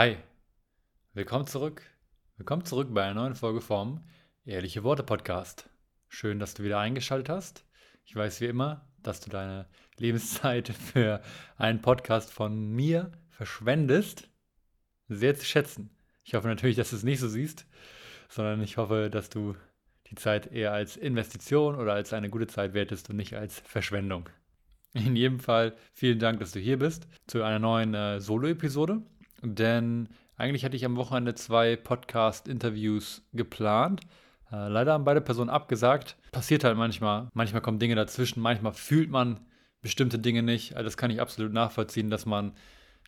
Hi, willkommen zurück. Willkommen zurück bei einer neuen Folge vom Ehrliche Worte Podcast. Schön, dass du wieder eingeschaltet hast. Ich weiß wie immer, dass du deine Lebenszeit für einen Podcast von mir verschwendest. Sehr zu schätzen. Ich hoffe natürlich, dass du es nicht so siehst, sondern ich hoffe, dass du die Zeit eher als Investition oder als eine gute Zeit wertest und nicht als Verschwendung. In jedem Fall vielen Dank, dass du hier bist zu einer neuen äh, Solo-Episode. Denn eigentlich hatte ich am Wochenende zwei Podcast-Interviews geplant. Äh, leider haben beide Personen abgesagt. Passiert halt manchmal. Manchmal kommen Dinge dazwischen, manchmal fühlt man bestimmte Dinge nicht. Also das kann ich absolut nachvollziehen, dass man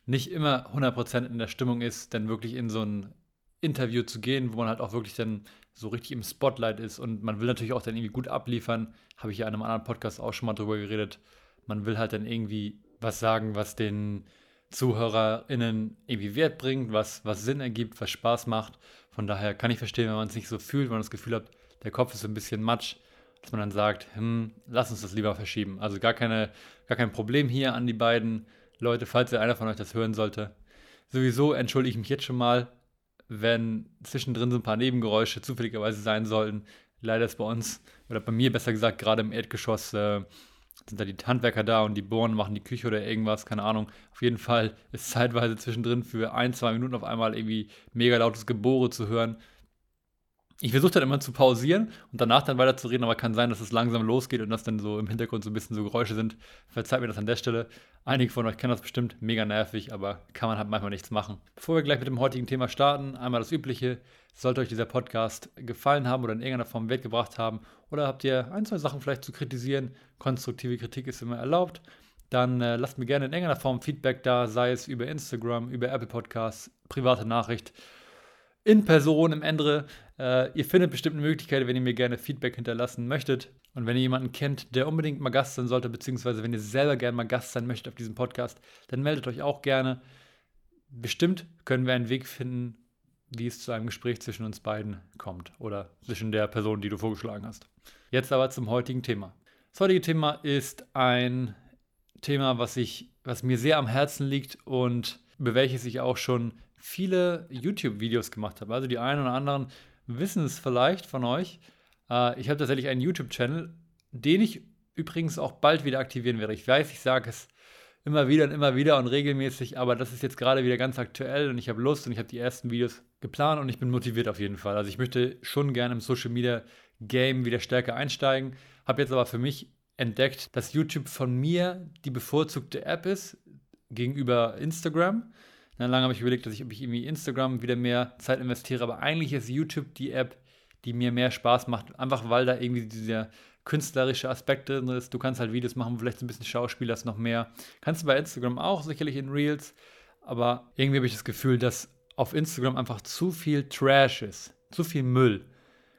nicht immer 100% in der Stimmung ist, denn wirklich in so ein Interview zu gehen, wo man halt auch wirklich dann so richtig im Spotlight ist und man will natürlich auch dann irgendwie gut abliefern. Habe ich ja in einem anderen Podcast auch schon mal drüber geredet. Man will halt dann irgendwie was sagen, was den ZuhörerInnen irgendwie Wert bringt, was, was Sinn ergibt, was Spaß macht. Von daher kann ich verstehen, wenn man es nicht so fühlt, wenn man das Gefühl hat, der Kopf ist so ein bisschen matsch, dass man dann sagt, hm, lass uns das lieber verschieben. Also gar, keine, gar kein Problem hier an die beiden Leute, falls einer von euch das hören sollte. Sowieso entschuldige ich mich jetzt schon mal, wenn zwischendrin so ein paar Nebengeräusche zufälligerweise sein sollten. Leider ist bei uns, oder bei mir besser gesagt, gerade im Erdgeschoss äh, sind da die Handwerker da und die bohren, machen die Küche oder irgendwas, keine Ahnung. Auf jeden Fall ist zeitweise zwischendrin für ein, zwei Minuten auf einmal irgendwie mega lautes Gebohre zu hören. Ich versuche dann immer zu pausieren und danach dann weiter zu reden, aber kann sein, dass es langsam losgeht und dass dann so im Hintergrund so ein bisschen so Geräusche sind. Verzeiht mir das an der Stelle. Einige von euch kennen das bestimmt, mega nervig, aber kann man halt manchmal nichts machen. Bevor wir gleich mit dem heutigen Thema starten, einmal das Übliche. Sollte euch dieser Podcast gefallen haben oder in irgendeiner Form Wert gebracht haben oder habt ihr ein, zwei Sachen vielleicht zu kritisieren, konstruktive Kritik ist immer erlaubt, dann äh, lasst mir gerne in irgendeiner Form Feedback da, sei es über Instagram, über Apple Podcasts, private Nachricht in Person im Ende. Äh, ihr findet bestimmt eine Möglichkeit, wenn ihr mir gerne Feedback hinterlassen möchtet. Und wenn ihr jemanden kennt, der unbedingt mal Gast sein sollte, beziehungsweise wenn ihr selber gerne mal Gast sein möchtet auf diesem Podcast, dann meldet euch auch gerne. Bestimmt können wir einen Weg finden, wie es zu einem Gespräch zwischen uns beiden kommt oder zwischen der Person, die du vorgeschlagen hast. Jetzt aber zum heutigen Thema. Das heutige Thema ist ein Thema, was, ich, was mir sehr am Herzen liegt und über welches ich auch schon viele YouTube-Videos gemacht habe. Also die einen oder anderen wissen es vielleicht von euch. Äh, ich habe tatsächlich einen YouTube-Channel, den ich übrigens auch bald wieder aktivieren werde. Ich weiß, ich sage es immer wieder und immer wieder und regelmäßig, aber das ist jetzt gerade wieder ganz aktuell und ich habe Lust und ich habe die ersten Videos geplant und ich bin motiviert auf jeden Fall. Also ich möchte schon gerne im Social Media Game wieder stärker einsteigen, habe jetzt aber für mich entdeckt, dass YouTube von mir die bevorzugte App ist gegenüber Instagram. Dann lange habe ich überlegt, dass ich, ob ich irgendwie Instagram wieder mehr Zeit investiere, aber eigentlich ist YouTube die App, die mir mehr Spaß macht, einfach weil da irgendwie dieser künstlerische Aspekt drin ist. Du kannst halt Videos machen, vielleicht ein bisschen Schauspiel hast noch mehr. Kannst du bei Instagram auch, sicherlich in Reels, aber irgendwie habe ich das Gefühl, dass auf Instagram einfach zu viel Trash ist, zu viel Müll.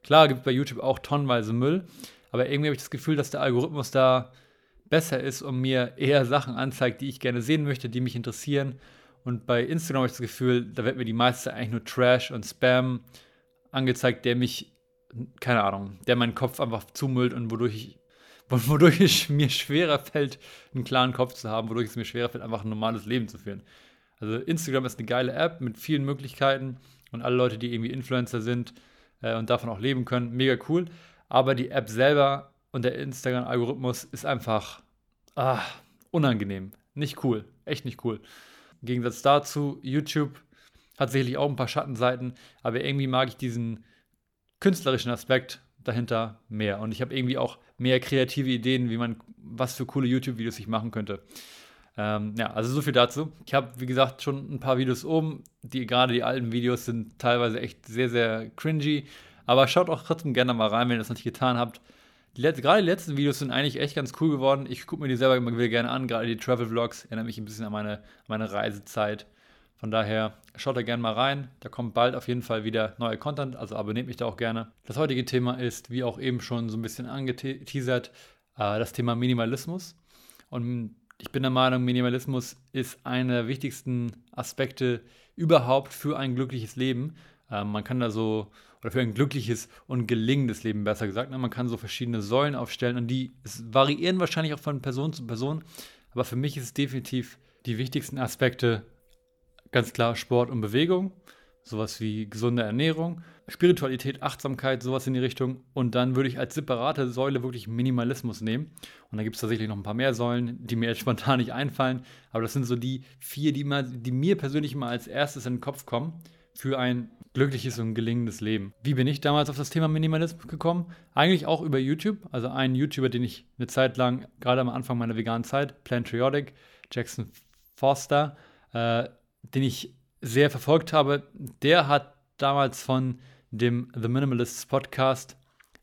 Klar gibt es bei YouTube auch tonnenweise Müll, aber irgendwie habe ich das Gefühl, dass der Algorithmus da besser ist und mir eher Sachen anzeigt, die ich gerne sehen möchte, die mich interessieren und bei Instagram habe ich das Gefühl, da wird mir die meiste eigentlich nur Trash und Spam angezeigt, der mich, keine Ahnung, der meinen Kopf einfach zumüllt und wodurch ich, wodurch es mir schwerer fällt, einen klaren Kopf zu haben, wodurch es mir schwerer fällt, einfach ein normales Leben zu führen. Also Instagram ist eine geile App mit vielen Möglichkeiten und alle Leute, die irgendwie Influencer sind äh, und davon auch leben können, mega cool. Aber die App selber und der Instagram-Algorithmus ist einfach ah, unangenehm. Nicht cool. Echt nicht cool. Im Gegensatz dazu, YouTube hat sicherlich auch ein paar Schattenseiten, aber irgendwie mag ich diesen künstlerischen Aspekt dahinter mehr. Und ich habe irgendwie auch mehr kreative Ideen, wie man, was für coole YouTube-Videos ich machen könnte. Ähm, ja, also so viel dazu. Ich habe, wie gesagt, schon ein paar Videos oben. Die, gerade die alten Videos sind teilweise echt sehr, sehr cringy. Aber schaut auch trotzdem gerne mal rein, wenn ihr das noch nicht getan habt. Die gerade die letzten Videos sind eigentlich echt ganz cool geworden. Ich gucke mir die selber immer wieder gerne an. Gerade die Travel Vlogs erinnern mich ein bisschen an meine, meine Reisezeit. Von daher schaut da gerne mal rein. Da kommt bald auf jeden Fall wieder neuer Content, also abonniert mich da auch gerne. Das heutige Thema ist, wie auch eben schon so ein bisschen angeteasert, äh, das Thema Minimalismus. Und ich bin der Meinung, Minimalismus ist einer der wichtigsten Aspekte überhaupt für ein glückliches Leben. Äh, man kann da so oder für ein glückliches und gelingendes Leben besser gesagt. Ne? Man kann so verschiedene Säulen aufstellen und die variieren wahrscheinlich auch von Person zu Person. Aber für mich ist es definitiv die wichtigsten Aspekte ganz klar Sport und Bewegung, sowas wie gesunde Ernährung, Spiritualität, Achtsamkeit, sowas in die Richtung. Und dann würde ich als separate Säule wirklich Minimalismus nehmen. Und da gibt es tatsächlich noch ein paar mehr Säulen, die mir jetzt spontan nicht einfallen. Aber das sind so die vier, die, mal, die mir persönlich immer als erstes in den Kopf kommen für ein glückliches und gelingendes Leben. Wie bin ich damals auf das Thema Minimalismus gekommen? Eigentlich auch über YouTube. Also ein YouTuber, den ich eine Zeit lang, gerade am Anfang meiner veganen Zeit, Plantriotic, Jackson Foster, äh, den ich sehr verfolgt habe, der hat damals von dem The Minimalists Podcast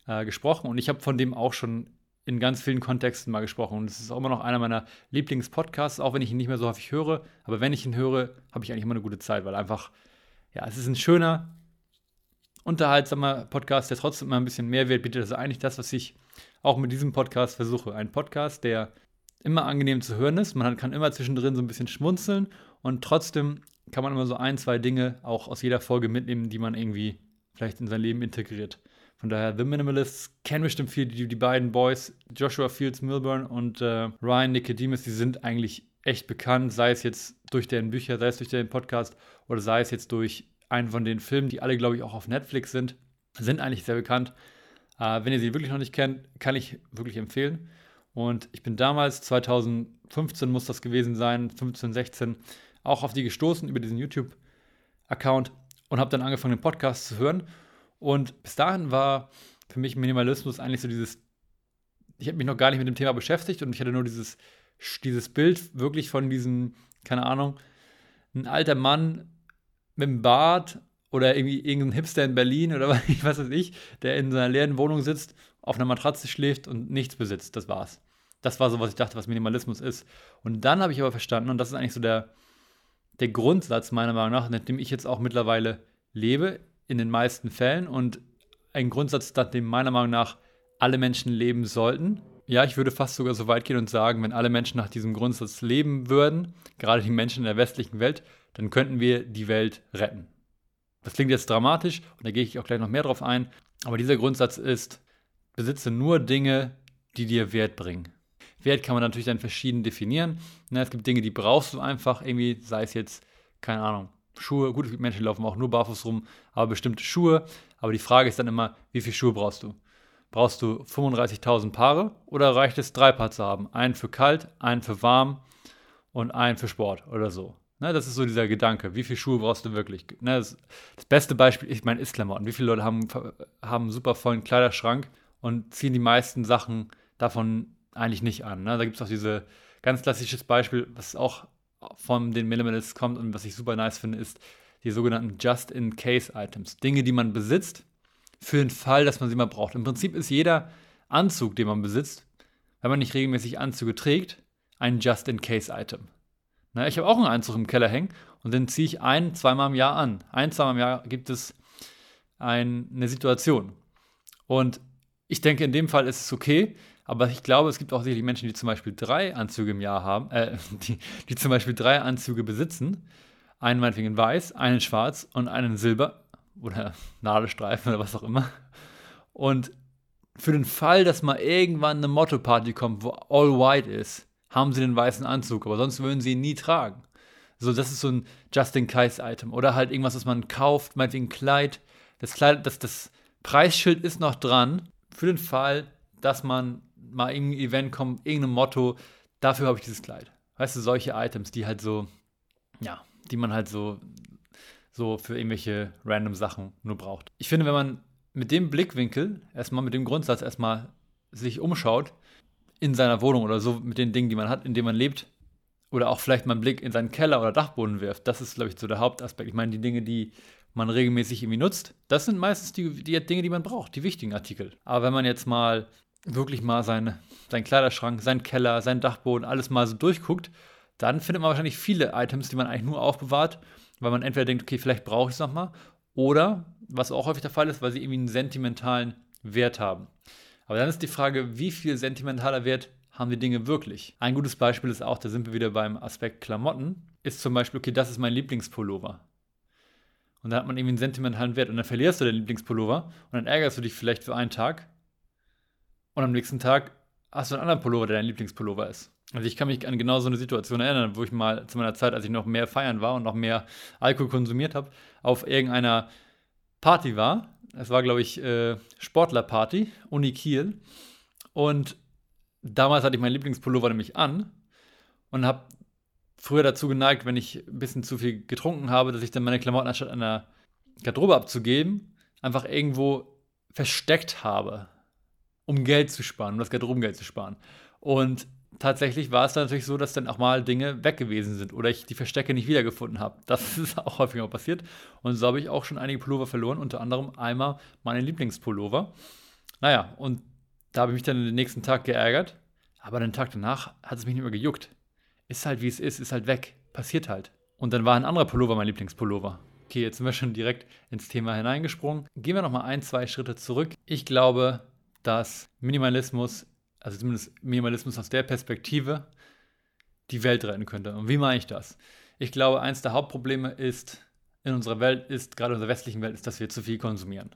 äh, gesprochen und ich habe von dem auch schon in ganz vielen Kontexten mal gesprochen. Und es ist auch immer noch einer meiner Lieblingspodcasts, auch wenn ich ihn nicht mehr so häufig höre. Aber wenn ich ihn höre, habe ich eigentlich immer eine gute Zeit, weil einfach, ja, es ist ein schöner, unterhaltsamer Podcast, der trotzdem immer ein bisschen Mehrwert bietet. Das ist eigentlich das, was ich auch mit diesem Podcast versuche. Ein Podcast, der immer angenehm zu hören ist. Man kann immer zwischendrin so ein bisschen schmunzeln und trotzdem kann man immer so ein, zwei Dinge auch aus jeder Folge mitnehmen, die man irgendwie vielleicht in sein Leben integriert. Von daher, The Minimalists kennen bestimmt viel, die, die beiden Boys, Joshua Fields Milburn und äh, Ryan Nicodemus, die sind eigentlich echt bekannt, sei es jetzt durch deren Bücher, sei es durch den Podcast oder sei es jetzt durch einen von den Filmen, die alle, glaube ich, auch auf Netflix sind, sind eigentlich sehr bekannt. Äh, wenn ihr sie wirklich noch nicht kennt, kann ich wirklich empfehlen. Und ich bin damals, 2015 muss das gewesen sein, 15, 16, auch auf die gestoßen über diesen YouTube-Account und habe dann angefangen, den Podcast zu hören. Und bis dahin war für mich Minimalismus eigentlich so dieses, ich habe mich noch gar nicht mit dem Thema beschäftigt und ich hatte nur dieses, dieses Bild wirklich von diesem, keine Ahnung, ein alter Mann mit einem Bart oder irgendwie irgendein Hipster in Berlin oder was weiß ich, der in seiner leeren Wohnung sitzt, auf einer Matratze schläft und nichts besitzt. Das war's. Das war so, was ich dachte, was Minimalismus ist. Und dann habe ich aber verstanden, und das ist eigentlich so der, der Grundsatz meiner Meinung nach, nach dem ich jetzt auch mittlerweile lebe, in den meisten Fällen und ein Grundsatz, nach dem meiner Meinung nach alle Menschen leben sollten. Ja, ich würde fast sogar so weit gehen und sagen, wenn alle Menschen nach diesem Grundsatz leben würden, gerade die Menschen in der westlichen Welt, dann könnten wir die Welt retten. Das klingt jetzt dramatisch und da gehe ich auch gleich noch mehr drauf ein, aber dieser Grundsatz ist, besitze nur Dinge, die dir Wert bringen. Wert kann man natürlich dann verschieden definieren. Ne, es gibt Dinge, die brauchst du einfach irgendwie, sei es jetzt, keine Ahnung, Schuhe. Gut, Menschen laufen auch nur barfuß rum, aber bestimmte Schuhe. Aber die Frage ist dann immer, wie viele Schuhe brauchst du? Brauchst du 35.000 Paare oder reicht es, drei Paar zu haben? Einen für kalt, einen für warm und einen für Sport oder so. Ne, das ist so dieser Gedanke. Wie viele Schuhe brauchst du wirklich? Ne, das, das, beste Beispiel, ich meine, ist Klamotten. Wie viele Leute haben, haben einen super vollen Kleiderschrank und ziehen die meisten Sachen davon eigentlich nicht an. Ne? Da gibt es auch dieses ganz klassisches Beispiel, was auch von den Minimalists kommt und was ich super nice finde, ist die sogenannten Just-in-Case-Items. Dinge, die man besitzt, für den Fall, dass man sie mal braucht. Im Prinzip ist jeder Anzug, den man besitzt, wenn man nicht regelmäßig Anzüge trägt, ein Just-in-Case-Item. ich habe auch einen Anzug im Keller hängen und den ziehe ich ein, zweimal im Jahr an. Ein, zweimal im Jahr gibt es ein, eine Situation. Und ich denke, in dem Fall ist es okay, aber ich glaube, es gibt auch sicherlich Menschen, die zum Beispiel drei Anzüge im Jahr haben, äh, die, die zum Beispiel drei Anzüge besitzen. Einen meinetwegen in weiß, einen in schwarz und einen in silber oder Nadelstreifen oder was auch immer. Und für den Fall, dass mal irgendwann eine Motto-Party kommt, wo all white ist, haben sie den weißen Anzug, aber sonst würden sie ihn nie tragen. So, das ist so ein Just-in-Case-Item. Oder halt irgendwas, was man kauft, meinetwegen ein Kleid. Das Kleid, das, das Preisschild ist noch dran, für den Fall, dass man mal irgendein Event kommt, irgendein Motto, dafür habe ich dieses Kleid. Weißt du, solche Items, die halt so, ja, die man halt so, so für irgendwelche random Sachen nur braucht. Ich finde, wenn man mit dem Blickwinkel, erstmal mit dem Grundsatz erstmal sich umschaut, in seiner Wohnung oder so mit den Dingen, die man hat, in denen man lebt, oder auch vielleicht mal einen Blick in seinen Keller oder Dachboden wirft, das ist, glaube ich, so der Hauptaspekt. Ich meine, die Dinge, die man regelmäßig irgendwie nutzt, das sind meistens die, die Dinge, die man braucht, die wichtigen Artikel. Aber wenn man jetzt mal wirklich mal seine, seinen Kleiderschrank, seinen Keller, seinen Dachboden, alles mal so durchguckt, dann findet man wahrscheinlich viele Items, die man eigentlich nur aufbewahrt, weil man entweder denkt, okay, vielleicht brauche ich es nochmal, oder, was auch häufig der Fall ist, weil sie irgendwie einen sentimentalen Wert haben. Aber dann ist die Frage, wie viel sentimentaler Wert haben die Dinge wirklich? Ein gutes Beispiel ist auch, da sind wir wieder beim Aspekt Klamotten, ist zum Beispiel, okay, das ist mein Lieblingspullover. Und dann hat man irgendwie einen sentimentalen Wert und dann verlierst du den Lieblingspullover und dann ärgerst du dich vielleicht für einen Tag und am nächsten Tag hast du einen anderen Pullover, der dein Lieblingspullover ist. Also ich kann mich an genau so eine Situation erinnern, wo ich mal zu meiner Zeit, als ich noch mehr feiern war und noch mehr Alkohol konsumiert habe, auf irgendeiner Party war. Es war, glaube ich, äh, Sportlerparty, Uni Kiel. Und damals hatte ich meinen Lieblingspullover nämlich an und habe früher dazu geneigt, wenn ich ein bisschen zu viel getrunken habe, dass ich dann meine Klamotten anstatt einer Garderobe abzugeben, einfach irgendwo versteckt habe, um Geld zu sparen, um das Garderobengeld zu sparen. Und tatsächlich war es dann natürlich so, dass dann auch mal Dinge weg gewesen sind oder ich die Verstecke nicht wiedergefunden habe. Das ist auch häufiger passiert. Und so habe ich auch schon einige Pullover verloren, unter anderem einmal meinen Lieblingspullover. Naja, und da habe ich mich dann den nächsten Tag geärgert, aber den Tag danach hat es mich nicht mehr gejuckt. Ist halt wie es ist, ist halt weg. Passiert halt. Und dann war ein anderer Pullover mein Lieblingspullover. Okay, jetzt sind wir schon direkt ins Thema hineingesprungen. Gehen wir nochmal ein, zwei Schritte zurück. Ich glaube, dass Minimalismus also zumindest Minimalismus aus der Perspektive, die Welt retten könnte. Und wie meine ich das? Ich glaube, eins der Hauptprobleme ist in unserer Welt, ist gerade in unserer westlichen Welt, ist, dass wir zu viel konsumieren.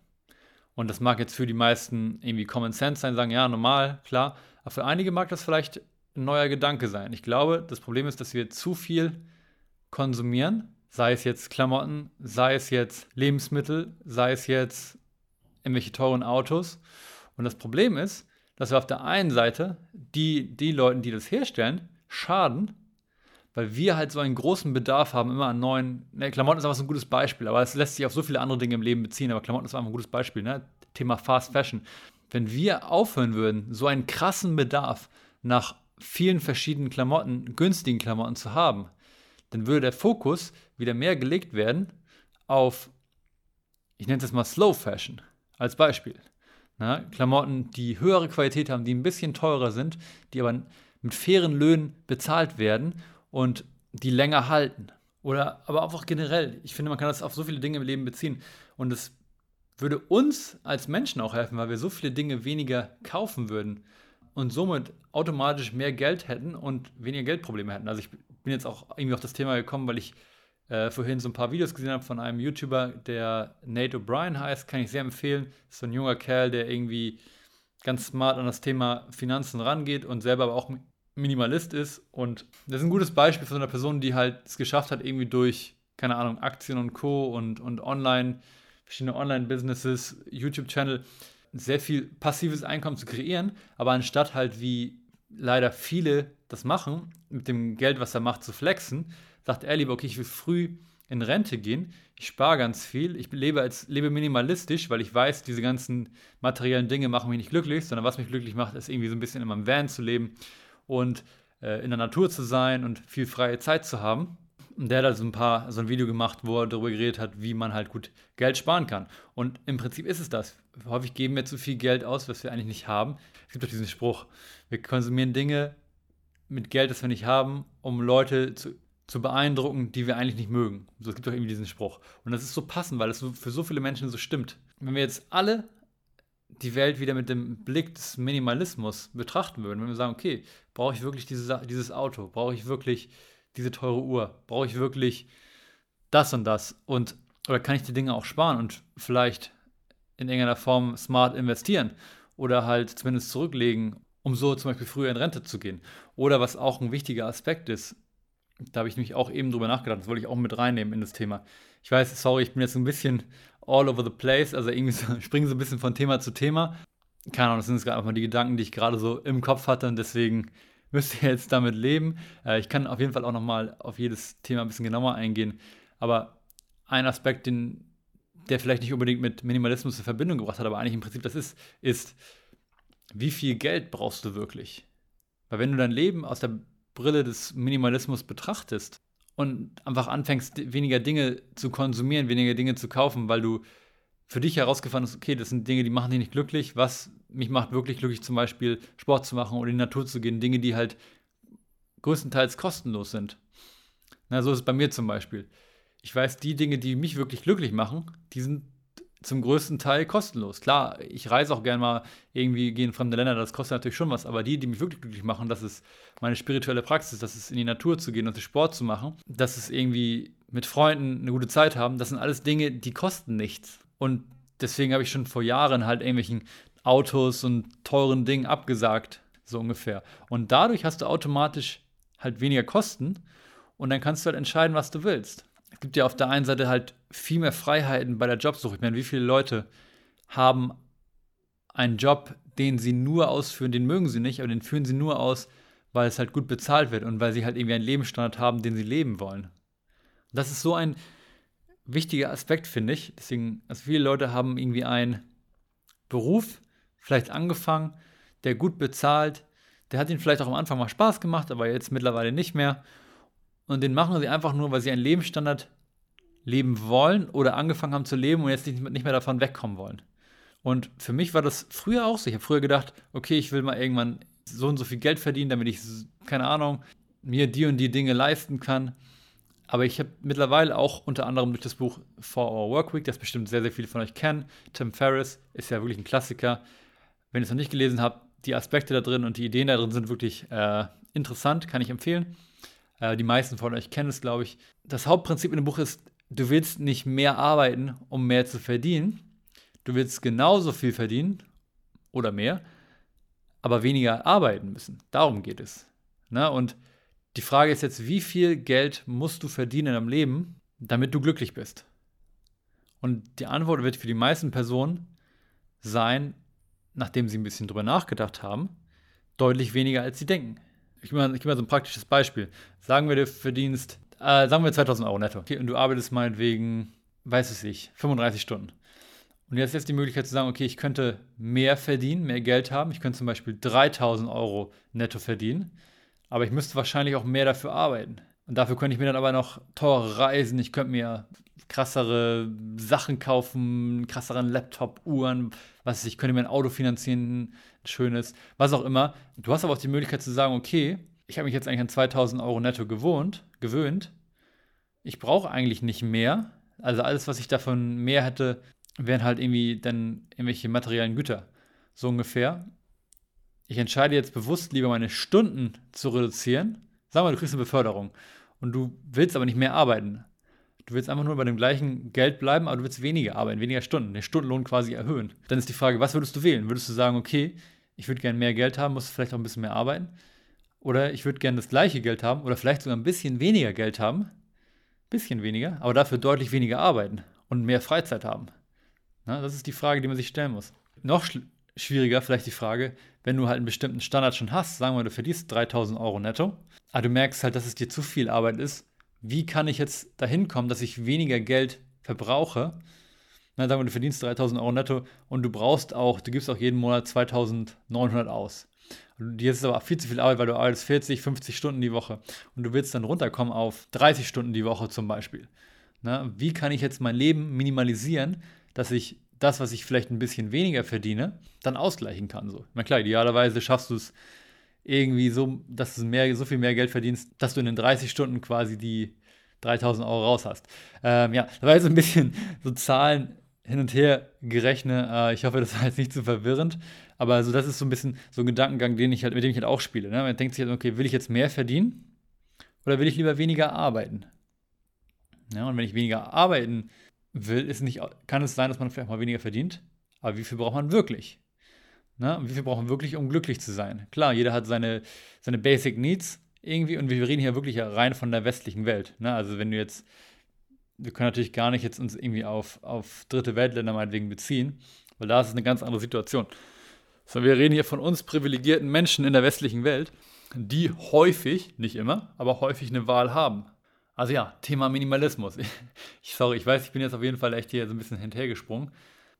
Und das mag jetzt für die meisten irgendwie Common Sense sein, sagen, ja, normal, klar. Aber für einige mag das vielleicht ein neuer Gedanke sein. Ich glaube, das Problem ist, dass wir zu viel konsumieren, sei es jetzt Klamotten, sei es jetzt Lebensmittel, sei es jetzt irgendwelche teuren Autos. Und das Problem ist, dass wir auf der einen Seite die, die Leuten, die das herstellen, schaden, weil wir halt so einen großen Bedarf haben, immer an neuen. Ne, Klamotten ist einfach so ein gutes Beispiel, aber es lässt sich auf so viele andere Dinge im Leben beziehen. Aber Klamotten ist einfach ein gutes Beispiel. Ne? Thema Fast Fashion. Wenn wir aufhören würden, so einen krassen Bedarf nach vielen verschiedenen Klamotten, günstigen Klamotten zu haben, dann würde der Fokus wieder mehr gelegt werden auf, ich nenne es jetzt mal Slow Fashion als Beispiel. Na, Klamotten, die höhere Qualität haben, die ein bisschen teurer sind, die aber mit fairen Löhnen bezahlt werden und die länger halten. Oder aber einfach generell. Ich finde, man kann das auf so viele Dinge im Leben beziehen. Und es würde uns als Menschen auch helfen, weil wir so viele Dinge weniger kaufen würden und somit automatisch mehr Geld hätten und weniger Geldprobleme hätten. Also ich bin jetzt auch irgendwie auf das Thema gekommen, weil ich äh, vorhin so ein paar Videos gesehen habe von einem YouTuber, der Nate O'Brien heißt, kann ich sehr empfehlen. Ist so ein junger Kerl, der irgendwie ganz smart an das Thema Finanzen rangeht und selber aber auch Minimalist ist. Und das ist ein gutes Beispiel für so eine Person, die halt es geschafft hat, irgendwie durch, keine Ahnung, Aktien und Co. und, und online, verschiedene Online-Businesses, YouTube-Channel, sehr viel passives Einkommen zu kreieren, aber anstatt halt wie leider viele das machen, mit dem Geld, was er macht, zu flexen, sagt er lieber, okay, ich will früh in Rente gehen, ich spare ganz viel, ich lebe, als, lebe minimalistisch, weil ich weiß, diese ganzen materiellen Dinge machen mich nicht glücklich, sondern was mich glücklich macht, ist irgendwie so ein bisschen in meinem Van zu leben und äh, in der Natur zu sein und viel freie Zeit zu haben. Und der hat also ein paar, so ein Video gemacht, wo er darüber geredet hat, wie man halt gut Geld sparen kann. Und im Prinzip ist es das. Häufig geben wir zu viel Geld aus, was wir eigentlich nicht haben. Es gibt doch diesen Spruch, wir konsumieren Dinge mit Geld, das wir nicht haben, um Leute zu zu beeindrucken, die wir eigentlich nicht mögen. So, es gibt doch irgendwie diesen Spruch. Und das ist so passend, weil es für so viele Menschen so stimmt. Wenn wir jetzt alle die Welt wieder mit dem Blick des Minimalismus betrachten würden, wenn wir sagen, okay, brauche ich wirklich diese, dieses Auto? Brauche ich wirklich diese teure Uhr? Brauche ich wirklich das und das? Und, oder kann ich die Dinge auch sparen und vielleicht in irgendeiner Form smart investieren? Oder halt zumindest zurücklegen, um so zum Beispiel früher in Rente zu gehen. Oder was auch ein wichtiger Aspekt ist, da habe ich nämlich auch eben drüber nachgedacht. Das wollte ich auch mit reinnehmen in das Thema. Ich weiß, sorry, ich bin jetzt ein bisschen all over the place. Also irgendwie so, springen so ein bisschen von Thema zu Thema. Keine Ahnung, das sind jetzt gerade mal die Gedanken, die ich gerade so im Kopf hatte. Und deswegen müsst ihr jetzt damit leben. Äh, ich kann auf jeden Fall auch nochmal auf jedes Thema ein bisschen genauer eingehen. Aber ein Aspekt, den, der vielleicht nicht unbedingt mit Minimalismus in Verbindung gebracht hat, aber eigentlich im Prinzip das ist, ist, wie viel Geld brauchst du wirklich? Weil wenn du dein Leben aus der Brille des Minimalismus betrachtest und einfach anfängst, weniger Dinge zu konsumieren, weniger Dinge zu kaufen, weil du für dich herausgefunden hast, okay, das sind Dinge, die machen dich nicht glücklich. Was mich macht wirklich glücklich, zum Beispiel Sport zu machen oder in die Natur zu gehen, Dinge, die halt größtenteils kostenlos sind. Na, so ist es bei mir zum Beispiel. Ich weiß, die Dinge, die mich wirklich glücklich machen, die sind zum größten Teil kostenlos. Klar, ich reise auch gerne mal irgendwie, gehe in fremde Länder, das kostet natürlich schon was, aber die, die mich wirklich glücklich machen, das ist meine spirituelle Praxis, das ist in die Natur zu gehen und Sport zu machen, das ist irgendwie mit Freunden eine gute Zeit haben, das sind alles Dinge, die kosten nichts. Und deswegen habe ich schon vor Jahren halt irgendwelchen Autos und teuren Dingen abgesagt, so ungefähr. Und dadurch hast du automatisch halt weniger Kosten und dann kannst du halt entscheiden, was du willst. Es gibt ja auf der einen Seite halt viel mehr Freiheiten bei der Jobsuche. Ich meine, wie viele Leute haben einen Job, den sie nur ausführen, den mögen sie nicht, aber den führen sie nur aus, weil es halt gut bezahlt wird und weil sie halt irgendwie einen Lebensstandard haben, den sie leben wollen. Das ist so ein wichtiger Aspekt, finde ich. Deswegen, also viele Leute haben irgendwie einen Beruf, vielleicht angefangen, der gut bezahlt, der hat ihnen vielleicht auch am Anfang mal Spaß gemacht, aber jetzt mittlerweile nicht mehr. Und den machen sie einfach nur, weil sie einen Lebensstandard leben wollen oder angefangen haben zu leben und jetzt nicht, mehr davon wegkommen wollen. Und für mich war das früher auch so. Ich habe früher gedacht, okay, ich will mal irgendwann so und so viel Geld verdienen, damit ich, keine Ahnung, mir die und die Dinge leisten kann. Aber ich habe mittlerweile auch unter anderem durch das Buch For Our Work Week, das bestimmt sehr, sehr viele von euch kennen, Tim Ferriss ist ja wirklich ein Klassiker. Wenn ihr es noch nicht gelesen habt, die Aspekte da drin und die Ideen da drin sind wirklich äh, interessant, kann ich empfehlen. Äh, die meisten von euch kennen es, glaube ich. Das Hauptprinzip in dem Buch ist, du willst nicht mehr arbeiten, um mehr zu verdienen. Du willst genauso viel verdienen oder mehr, aber weniger arbeiten müssen. Darum geht es. Na, und die Frage ist jetzt, wie viel Geld musst du verdienen in deinem Leben, damit du glücklich bist? Und die Antwort wird für die meisten Personen sein, nachdem sie ein bisschen drüber nachgedacht haben, deutlich weniger, als sie denken. Ich gebe mal, ich gebe mal so ein praktisches Beispiel. Sagen wir, du verdienst, äh, sagen wir 2000 Euro netto. Okay, und du arbeitest meinetwegen, weiß es nicht, 35 Stunden. Und jetzt jetzt die Möglichkeit zu sagen, okay, ich könnte mehr verdienen, mehr Geld haben. Ich könnte zum Beispiel 3000 Euro netto verdienen aber ich müsste wahrscheinlich auch mehr dafür arbeiten. Und dafür könnte ich mir dann aber noch teure Reisen, ich könnte mir krassere Sachen kaufen, krasseren Laptop, Uhren, was ich, könnte mir ein Auto finanzieren, ein schönes, was auch immer. Du hast aber auch die Möglichkeit zu sagen, okay, ich habe mich jetzt eigentlich an 2000 Euro netto gewohnt, gewöhnt. Ich brauche eigentlich nicht mehr. Also alles, was ich davon mehr hätte, wären halt irgendwie dann irgendwelche materiellen Güter. So ungefähr ich entscheide jetzt bewusst lieber meine Stunden zu reduzieren. Sag mal, du kriegst eine Beförderung und du willst aber nicht mehr arbeiten. Du willst einfach nur bei dem gleichen Geld bleiben, aber du willst weniger arbeiten, weniger Stunden, den Stundenlohn quasi erhöhen. Dann ist die Frage, was würdest du wählen? Würdest du sagen, okay, ich würde gerne mehr Geld haben, muss vielleicht auch ein bisschen mehr arbeiten? Oder ich würde gerne das gleiche Geld haben oder vielleicht sogar ein bisschen weniger Geld haben, bisschen weniger, aber dafür deutlich weniger arbeiten und mehr Freizeit haben? Na, das ist die Frage, die man sich stellen muss. Noch schwieriger vielleicht die Frage, wenn du halt einen bestimmten Standard schon hast, sagen wir, du verdienst 3000 Euro netto, aber du merkst halt, dass es dir zu viel Arbeit ist, wie kann ich jetzt dahin kommen, dass ich weniger Geld verbrauche? Na, sagen wir, du verdienst 3000 Euro netto und du brauchst auch, du gibst auch jeden Monat 2900 aus. Dir ist aber viel zu viel Arbeit, weil du arbeitest 40, 50 Stunden die Woche und du willst dann runterkommen auf 30 Stunden die Woche zum Beispiel. Na, wie kann ich jetzt mein Leben minimalisieren, dass ich das, was ich vielleicht ein bisschen weniger verdiene, dann ausgleichen kann. So. Na klar, idealerweise schaffst du es irgendwie so, dass du mehr, so viel mehr Geld verdienst, dass du in den 30 Stunden quasi die 3000 Euro raus hast. Ähm, ja, da war jetzt ein bisschen so Zahlen hin und her gerechnet. Äh, ich hoffe, das war jetzt nicht zu verwirrend. Aber also das ist so ein bisschen so ein Gedankengang, den ich halt, mit dem ich halt auch spiele. Ne? Man denkt sich halt, okay, will ich jetzt mehr verdienen oder will ich lieber weniger arbeiten? Ja, und wenn ich weniger arbeiten will, ist nicht, kann es sein, dass man vielleicht mal weniger verdient, aber wie viel braucht man wirklich? Ne? Wie viel braucht man wirklich, um glücklich zu sein? Klar, jeder hat seine, seine Basic Needs irgendwie und wir reden hier wirklich rein von der westlichen Welt. Ne? Also wenn du jetzt, wir können natürlich gar nicht jetzt uns irgendwie auf, auf dritte Weltländer meinetwegen beziehen, weil da ist es eine ganz andere Situation. Sondern wir reden hier von uns privilegierten Menschen in der westlichen Welt, die häufig, nicht immer, aber häufig eine Wahl haben. Also ja, Thema Minimalismus. Ich, sorry, ich weiß, ich bin jetzt auf jeden Fall echt hier so ein bisschen hinterhergesprungen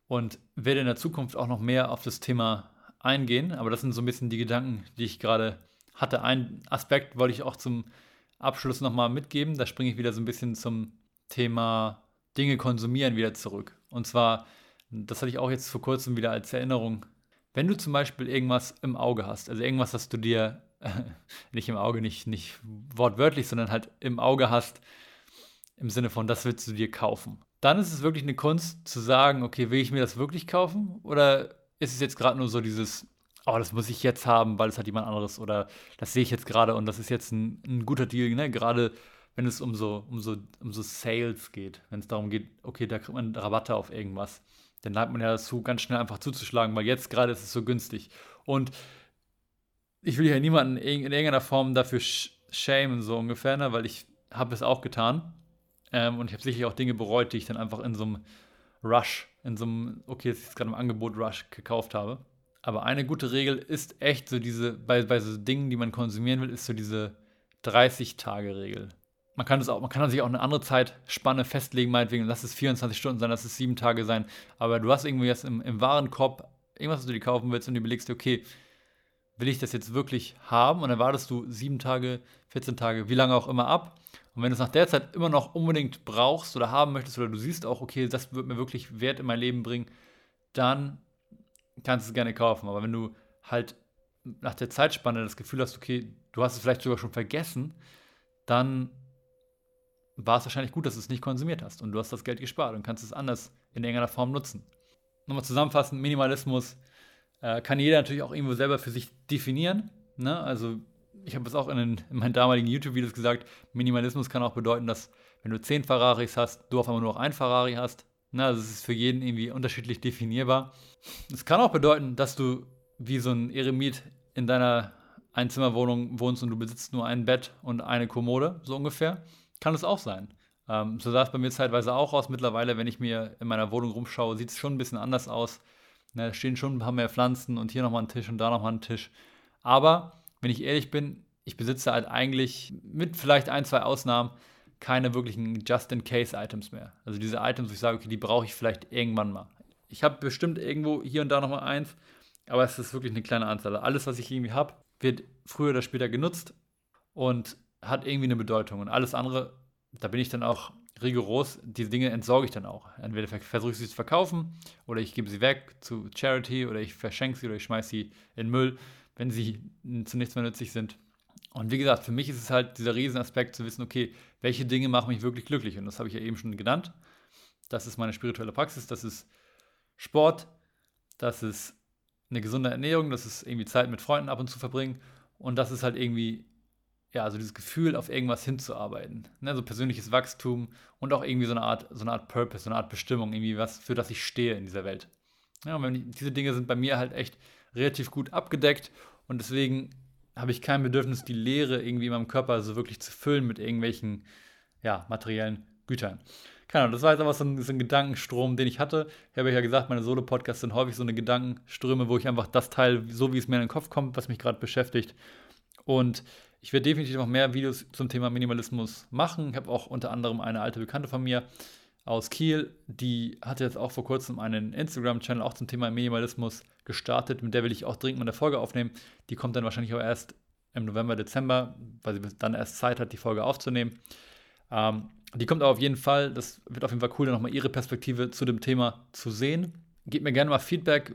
und werde in der Zukunft auch noch mehr auf das Thema eingehen. Aber das sind so ein bisschen die Gedanken, die ich gerade hatte. Ein Aspekt wollte ich auch zum Abschluss nochmal mitgeben. Da springe ich wieder so ein bisschen zum Thema Dinge konsumieren wieder zurück. Und zwar, das hatte ich auch jetzt vor kurzem wieder als Erinnerung. Wenn du zum Beispiel irgendwas im Auge hast, also irgendwas, was du dir nicht im Auge, nicht, nicht wortwörtlich, sondern halt im Auge hast, im Sinne von, das willst du dir kaufen. Dann ist es wirklich eine Kunst zu sagen, okay, will ich mir das wirklich kaufen? Oder ist es jetzt gerade nur so dieses, oh, das muss ich jetzt haben, weil es hat jemand anderes oder das sehe ich jetzt gerade und das ist jetzt ein, ein guter Deal, ne? Gerade wenn es um so, um so, um so Sales geht, wenn es darum geht, okay, da kriegt man Rabatte auf irgendwas, dann neigt man ja dazu, ganz schnell einfach zuzuschlagen, weil jetzt gerade ist es so günstig. Und ich will hier niemanden in irgendeiner Form dafür schämen, so ungefähr, ne? weil ich habe es auch getan. Ähm, und ich habe sicherlich auch Dinge bereut, die ich dann einfach in so einem Rush, in so einem, okay, jetzt ist gerade im Angebot Rush gekauft habe. Aber eine gute Regel ist echt so diese, bei, bei so Dingen, die man konsumieren will, ist so diese 30-Tage-Regel. Man kann, das auch, man kann sich auch eine andere Zeitspanne festlegen, meinetwegen, lass es 24 Stunden sein, lass es sieben Tage sein. Aber du hast irgendwie jetzt im, im Warenkorb irgendwas, was du dir kaufen willst und du überlegst dir, okay, will ich das jetzt wirklich haben? Und dann wartest du sieben Tage, 14 Tage, wie lange auch immer ab. Und wenn du es nach der Zeit immer noch unbedingt brauchst oder haben möchtest oder du siehst auch, okay, das wird mir wirklich Wert in mein Leben bringen, dann kannst du es gerne kaufen. Aber wenn du halt nach der Zeitspanne das Gefühl hast, okay, du hast es vielleicht sogar schon vergessen, dann war es wahrscheinlich gut, dass du es nicht konsumiert hast und du hast das Geld gespart und kannst es anders in irgendeiner Form nutzen. Nochmal zusammenfassend, Minimalismus äh, kann jeder natürlich auch irgendwo selber für sich definieren. Ne? Also ich habe es auch in, den, in meinen damaligen YouTube-Videos gesagt, Minimalismus kann auch bedeuten, dass wenn du zehn Ferraris hast, du auf einmal nur noch ein Ferrari hast. Ne? Also es ist für jeden irgendwie unterschiedlich definierbar. Es kann auch bedeuten, dass du wie so ein Eremit in deiner Einzimmerwohnung wohnst und du besitzt nur ein Bett und eine Kommode, so ungefähr. Kann es auch sein. Ähm, so sah es bei mir zeitweise auch aus. Mittlerweile, wenn ich mir in meiner Wohnung rumschaue, sieht es schon ein bisschen anders aus. Ne, da stehen schon ein paar mehr Pflanzen und hier nochmal ein Tisch und da nochmal ein Tisch. Aber, wenn ich ehrlich bin, ich besitze halt eigentlich mit vielleicht ein, zwei Ausnahmen keine wirklichen Just-in-Case-Items mehr. Also diese Items, wo ich sage, okay, die brauche ich vielleicht irgendwann mal. Ich habe bestimmt irgendwo hier und da nochmal eins, aber es ist wirklich eine kleine Anzahl. Alles, was ich irgendwie habe, wird früher oder später genutzt und hat irgendwie eine Bedeutung. Und alles andere, da bin ich dann auch rigoros, diese Dinge entsorge ich dann auch. Entweder versuche ich sie zu verkaufen oder ich gebe sie weg zu Charity oder ich verschenke sie oder ich schmeiße sie in Müll, wenn sie zu nichts mehr nützlich sind. Und wie gesagt, für mich ist es halt dieser Riesenaspekt zu wissen, okay, welche Dinge machen mich wirklich glücklich? Und das habe ich ja eben schon genannt. Das ist meine spirituelle Praxis, das ist Sport, das ist eine gesunde Ernährung, das ist irgendwie Zeit mit Freunden ab und zu verbringen und das ist halt irgendwie ja, also dieses Gefühl, auf irgendwas hinzuarbeiten. Ne, so persönliches Wachstum und auch irgendwie so eine Art, so eine Art Purpose, so eine Art Bestimmung, irgendwie was, für das ich stehe in dieser Welt. Ja, und wenn, diese Dinge sind bei mir halt echt relativ gut abgedeckt und deswegen habe ich kein Bedürfnis, die Leere irgendwie in meinem Körper so wirklich zu füllen mit irgendwelchen, ja, materiellen Gütern. Keine Ahnung, das war jetzt aber so ein, so ein Gedankenstrom, den ich hatte. Ich habe ja gesagt, meine Solo-Podcasts sind häufig so eine Gedankenströme, wo ich einfach das Teil, so wie es mir in den Kopf kommt, was mich gerade beschäftigt. Und ich werde definitiv noch mehr Videos zum Thema Minimalismus machen. Ich habe auch unter anderem eine alte Bekannte von mir aus Kiel, die hat jetzt auch vor kurzem einen Instagram-Channel auch zum Thema Minimalismus gestartet. Mit der will ich auch dringend mal eine Folge aufnehmen. Die kommt dann wahrscheinlich aber erst im November, Dezember, weil sie dann erst Zeit hat, die Folge aufzunehmen. Ähm, die kommt aber auf jeden Fall. Das wird auf jeden Fall cool, dann nochmal ihre Perspektive zu dem Thema zu sehen. Gebt mir gerne mal Feedback,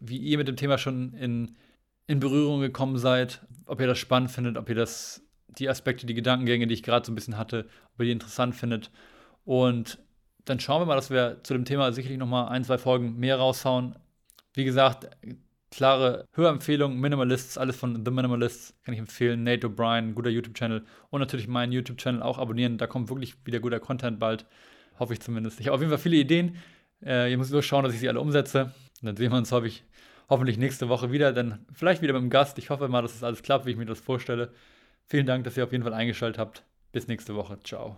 wie ihr mit dem Thema schon in in Berührung gekommen seid, ob ihr das spannend findet, ob ihr das, die Aspekte, die Gedankengänge, die ich gerade so ein bisschen hatte, ob ihr die interessant findet. Und dann schauen wir mal, dass wir zu dem Thema sicherlich nochmal ein, zwei Folgen mehr raushauen. Wie gesagt, klare Hörempfehlung, Minimalists, alles von The Minimalists, kann ich empfehlen. Nate O'Brien, guter YouTube-Channel und natürlich meinen YouTube-Channel auch abonnieren. Da kommt wirklich wieder guter Content bald, hoffe ich zumindest. Ich habe auf jeden Fall viele Ideen. Äh, ihr müsst nur schauen, dass ich sie alle umsetze. Und dann sehen wir uns, hoffe ich, hoffentlich nächste Woche wieder, dann vielleicht wieder mit dem Gast. Ich hoffe mal, dass es das alles klappt, wie ich mir das vorstelle. Vielen Dank, dass ihr auf jeden Fall eingeschaltet habt. Bis nächste Woche. Ciao.